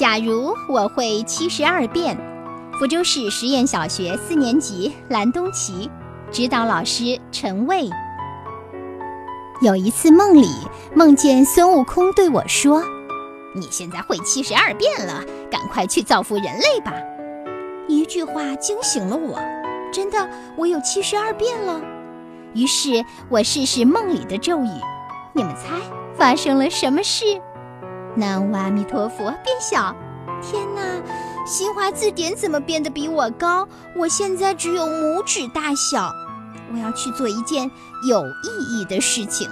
假如我会七十二变，福州市实验小学四年级蓝东奇，指导老师陈卫。有一次梦里梦见孙悟空对我说：“你现在会七十二变了，赶快去造福人类吧！”一句话惊醒了我，真的，我有七十二变了。于是我试试梦里的咒语，你们猜发生了什么事？南无阿弥陀佛，变小！天哪，新华字典怎么变得比我高？我现在只有拇指大小。我要去做一件有意义的事情。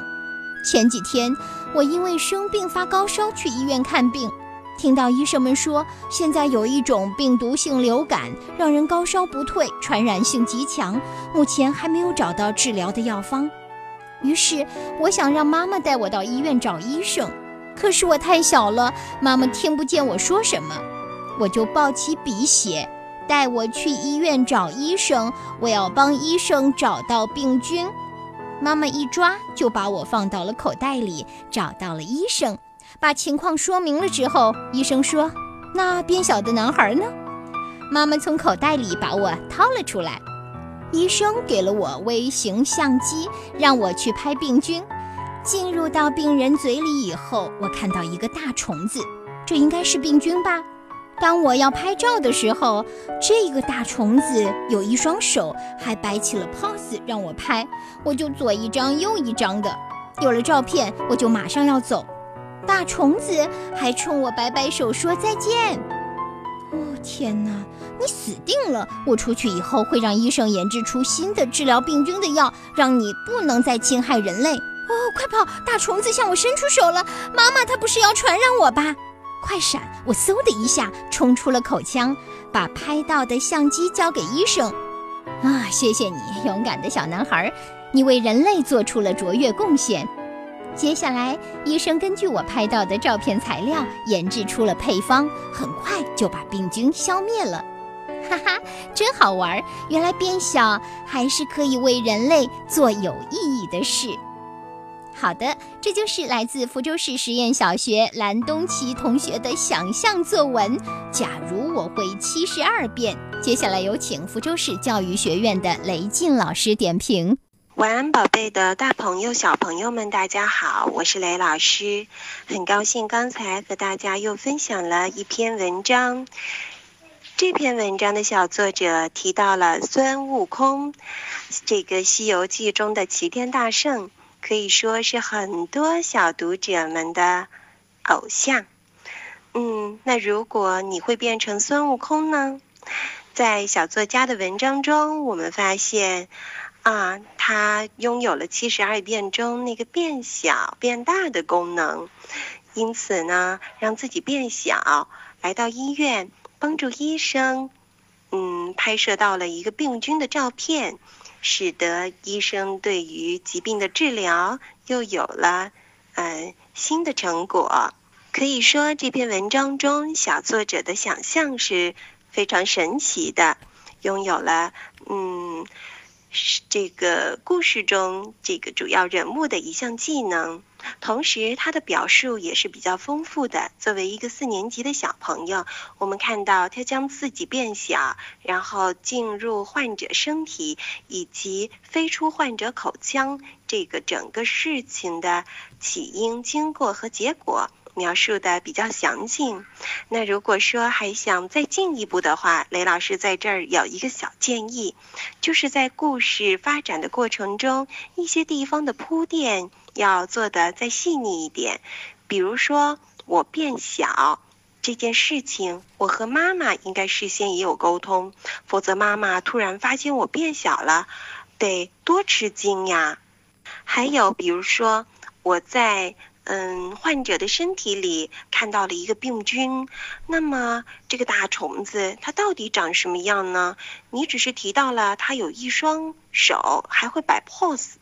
前几天我因为生病发高烧去医院看病，听到医生们说现在有一种病毒性流感，让人高烧不退，传染性极强，目前还没有找到治疗的药方。于是我想让妈妈带我到医院找医生。可是我太小了，妈妈听不见我说什么，我就抱起笔写：“带我去医院找医生，我要帮医生找到病菌。”妈妈一抓就把我放到了口袋里，找到了医生，把情况说明了之后，医生说：“那变小的男孩呢？”妈妈从口袋里把我掏了出来，医生给了我微型相机，让我去拍病菌。进入到病人嘴里以后，我看到一个大虫子，这应该是病菌吧。当我要拍照的时候，这个大虫子有一双手，还摆起了 pose 让我拍，我就左一张右一张的。有了照片，我就马上要走，大虫子还冲我摆摆手说再见。哦天哪，你死定了！我出去以后会让医生研制出新的治疗病菌的药，让你不能再侵害人类。哦，快跑！大虫子向我伸出手了，妈妈，它不是要传染我吧？快闪！我嗖的一下冲出了口腔，把拍到的相机交给医生。啊，谢谢你，勇敢的小男孩，你为人类做出了卓越贡献。接下来，医生根据我拍到的照片材料研制出了配方，很快就把病菌消灭了。哈哈，真好玩！原来变小还是可以为人类做有意义的事。好的，这就是来自福州市实验小学蓝东奇同学的想象作文。假如我会七十二变，接下来有请福州市教育学院的雷静老师点评。晚安，宝贝的大朋友、小朋友们，大家好，我是雷老师，很高兴刚才和大家又分享了一篇文章。这篇文章的小作者提到了孙悟空，这个《西游记》中的齐天大圣。可以说是很多小读者们的偶像。嗯，那如果你会变成孙悟空呢？在小作家的文章中，我们发现，啊，他拥有了七十二变中那个变小变大的功能，因此呢，让自己变小，来到医院帮助医生，嗯，拍摄到了一个病菌的照片。使得医生对于疾病的治疗又有了嗯新的成果。可以说，这篇文章中小作者的想象是非常神奇的，拥有了嗯。这个故事中这个主要人物的一项技能，同时他的表述也是比较丰富的。作为一个四年级的小朋友，我们看到他将自己变小，然后进入患者身体，以及飞出患者口腔，这个整个事情的起因、经过和结果。描述的比较详尽。那如果说还想再进一步的话，雷老师在这儿有一个小建议，就是在故事发展的过程中，一些地方的铺垫要做的再细腻一点。比如说，我变小这件事情，我和妈妈应该事先也有沟通，否则妈妈突然发现我变小了，得多吃惊呀。还有，比如说我在。嗯，患者的身体里看到了一个病菌，那么这个大虫子它到底长什么样呢？你只是提到了它有一双手，还会摆 pose。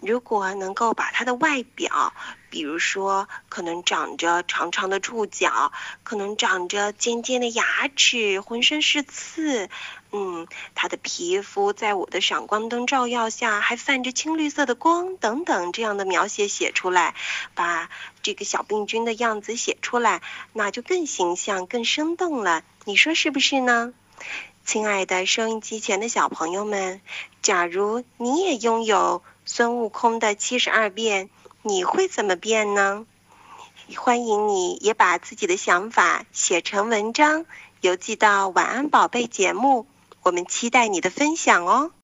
如果能够把它的外表比如说，可能长着长长的触角，可能长着尖尖的牙齿，浑身是刺。嗯，它的皮肤在我的闪光灯照耀下还泛着青绿色的光，等等，这样的描写写出来，把这个小病菌的样子写出来，那就更形象、更生动了。你说是不是呢？亲爱的收音机前的小朋友们，假如你也拥有孙悟空的七十二变，你会怎么变呢？欢迎你也把自己的想法写成文章，邮寄到晚安宝贝节目。我们期待你的分享哦。